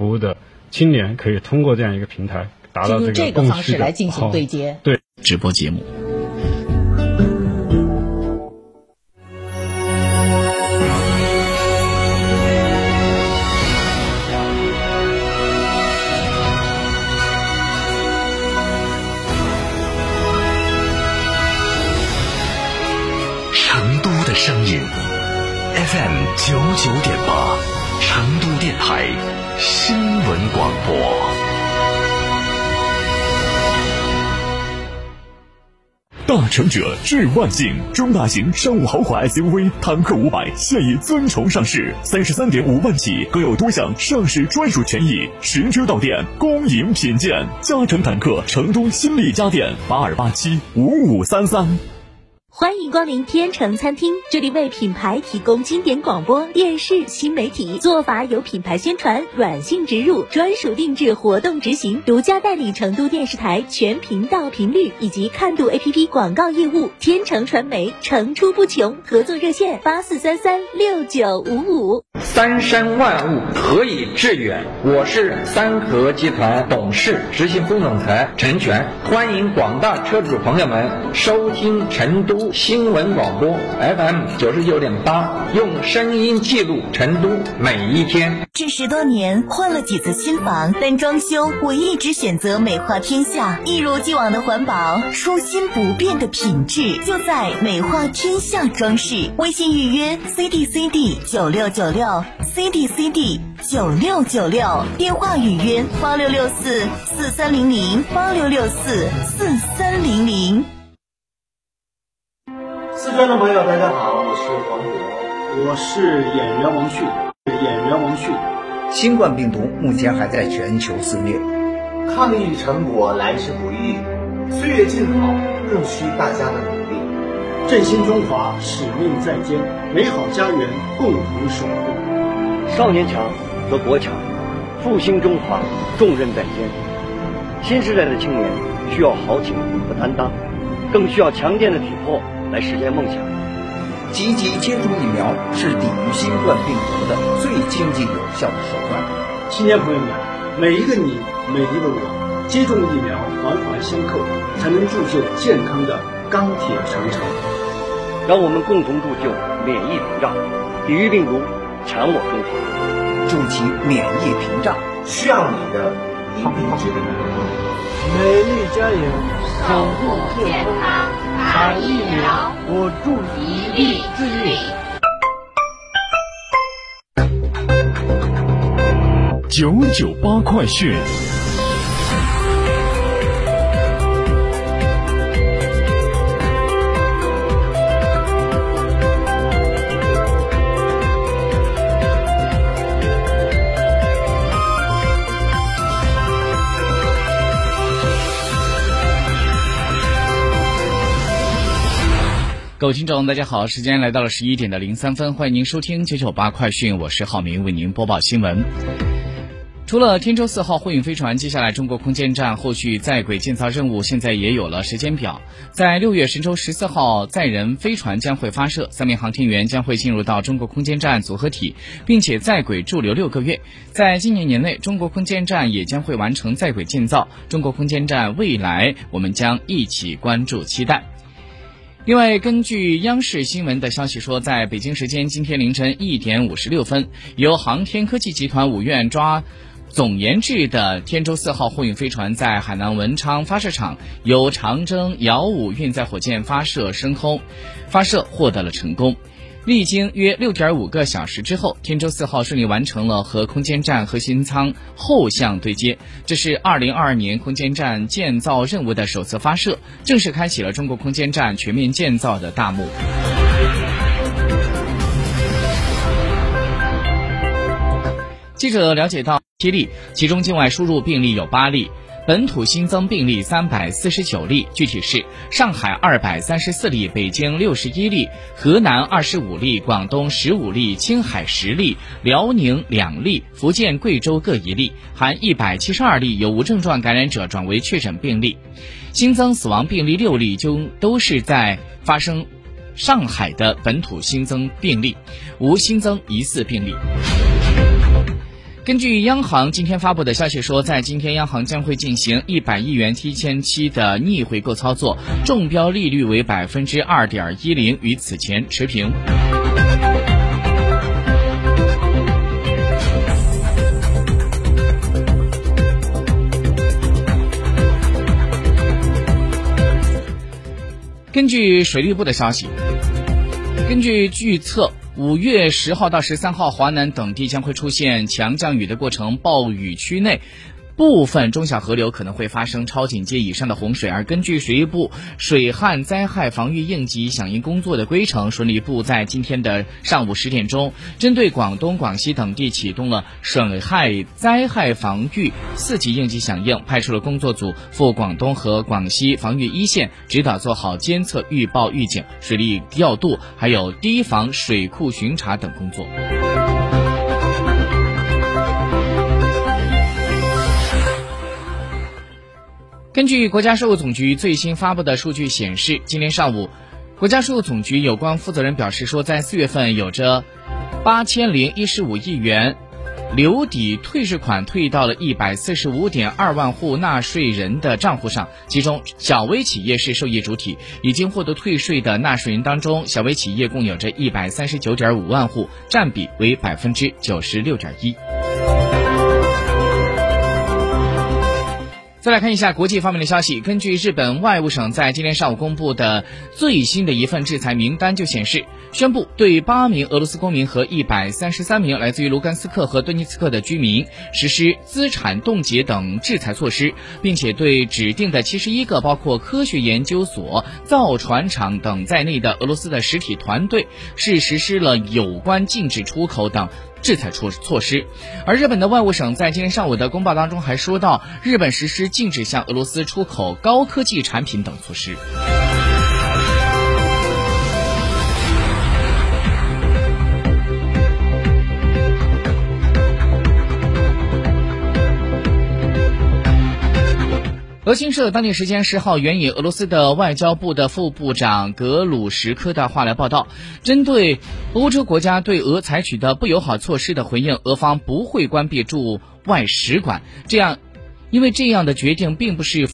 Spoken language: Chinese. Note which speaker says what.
Speaker 1: 服务的青年可以通过这样一个平台达到
Speaker 2: 这
Speaker 1: 个
Speaker 2: 方式来进行对接。
Speaker 1: 对，
Speaker 3: 直播节目。
Speaker 4: 声音 FM 九九点八，成都电台新闻广播。大成者致万幸，中大型商务豪华 SUV 坦克五百现已尊崇上市，三十三点五万起，更有多项上市专属权益，实车到店，恭迎品鉴。嘉诚坦克成都新力家电八二八七五五三三。
Speaker 5: 欢迎光临天成餐厅，这里为品牌提供经典广播电视新媒体做法有品牌宣传、软性植入、专属定制活动执行，独家代理成都电视台全频道频率以及看度 APP 广告业务。天成传媒层出不穷，合作热线八四三三六九五五。
Speaker 6: 三山万物何以致远？我是三和集团董事、执行副总裁陈全，欢迎广大车主朋友们收听成都。新闻广播 FM 九十九点八，用声音记录成都每一天。
Speaker 7: 这十多年换了几次新房，但装修我一直选择美化天下，一如既往的环保，初心不变的品质，就在美化天下装饰。微信预约 CDCD 九六九六 CDCD 九六九六，电话预约八六六四四三零零八六六四四三零零。
Speaker 8: 四川的朋友，大家好，我是黄渤，我是演员王迅，演员王迅。
Speaker 9: 新冠病毒目前还在全球肆虐，
Speaker 8: 抗疫成果来之不易，岁月静好更需大家的努力。振兴中华使命在肩，美好家园共同守护。
Speaker 10: 少年强则国强，复兴中华重任在肩。新时代的青年需要豪情和担当，更需要强健的体魄。来实现梦想，
Speaker 9: 积极接种疫苗是抵御新冠病毒的最经济有效的手段。
Speaker 8: 青年朋友们，每一个你，每一个我，接种疫苗环环相扣，才能铸就健康的钢铁长城。
Speaker 10: 让我们共同铸就免疫屏障，抵御病毒，强我中华。
Speaker 9: 筑起免疫屏障，
Speaker 8: 需要你的一臂之力。
Speaker 11: 美丽加油，守护健康。打疫苗，我助一臂之力。
Speaker 4: 九九八快讯。
Speaker 3: 各位听众，大家好，时间来到了十一点的零三分，欢迎您收听九九八快讯，我是浩明，为您播报新闻。除了天舟四号货运飞船，接下来中国空间站后续在轨建造任务现在也有了时间表。在六月神舟十四号载人飞船将会发射，三名航天员将会进入到中国空间站组合体，并且在轨驻留六个月。在今年年内，中国空间站也将会完成在轨建造。中国空间站未来，我们将一起关注期待。另外，根据央视新闻的消息说，在北京时间今天凌晨一点五十六分，由航天科技集团五院抓总研制的天舟四号货运飞船在海南文昌发射场由长征遥五运载火箭发射升空，发射获得了成功。历经约六点五个小时之后，天舟四号顺利完成了和空间站核心舱后向对接。这是二零二二年空间站建造任务的首次发射，正式开启了中国空间站全面建造的大幕。记者了解到，七例，其中境外输入病例有八例。本土新增病例三百四十九例，具体是上海二百三十四例，北京六十一例，河南二十五例，广东十五例，青海十例，辽宁两例，福建、贵州各一例，含一百七十二例有无症状感染者转为确诊病例。新增死亡病例六例，就都是在发生上海的本土新增病例，无新增疑似病例。根据央行今天发布的消息说，在今天央行将会进行一百亿元提前期的逆回购操作，中标利率为百分之二点一零，与此前持平。根据水利部的消息，根据预测，五月十号到十三号，华南等地将会出现强降雨的过程，暴雨区内。部分中小河流可能会发生超警戒以上的洪水，而根据水利部水旱灾害防御应急响应工作的规程，水利部在今天的上午十点钟，针对广东、广西等地启动了水害灾害防御四级应急响应，派出了工作组赴广东和广西防御一线，指导做好监测、预报、预警、水利调度，还有堤防、水库巡查等工作。根据国家税务总局最新发布的数据显示，今天上午，国家税务总局有关负责人表示说，在四月份有着八千零一十五亿元留抵退税款退到了一百四十五点二万户纳税人的账户上，其中小微企业是受益主体，已经获得退税的纳税人当中，小微企业共有着一百三十九点五万户，占比为百分之九十六点一。再来看一下国际方面的消息。根据日本外务省在今天上午公布的最新的一份制裁名单，就显示宣布对八名俄罗斯公民和一百三十三名来自于卢甘斯克和顿涅茨克的居民实施资产冻结等制裁措施，并且对指定的七十一个包括科学研究所、造船厂等在内的俄罗斯的实体团队是实施了有关禁止出口等。制裁措措施，而日本的外务省在今天上午的公报当中还说到，日本实施禁止向俄罗斯出口高科技产品等措施。俄新社当地时间十号援引俄罗斯的外交部的副部长格鲁什科的话来报道，针对欧洲国家对俄采取的不友好措施的回应，俄方不会关闭驻外使馆。这样，因为这样的决定并不是。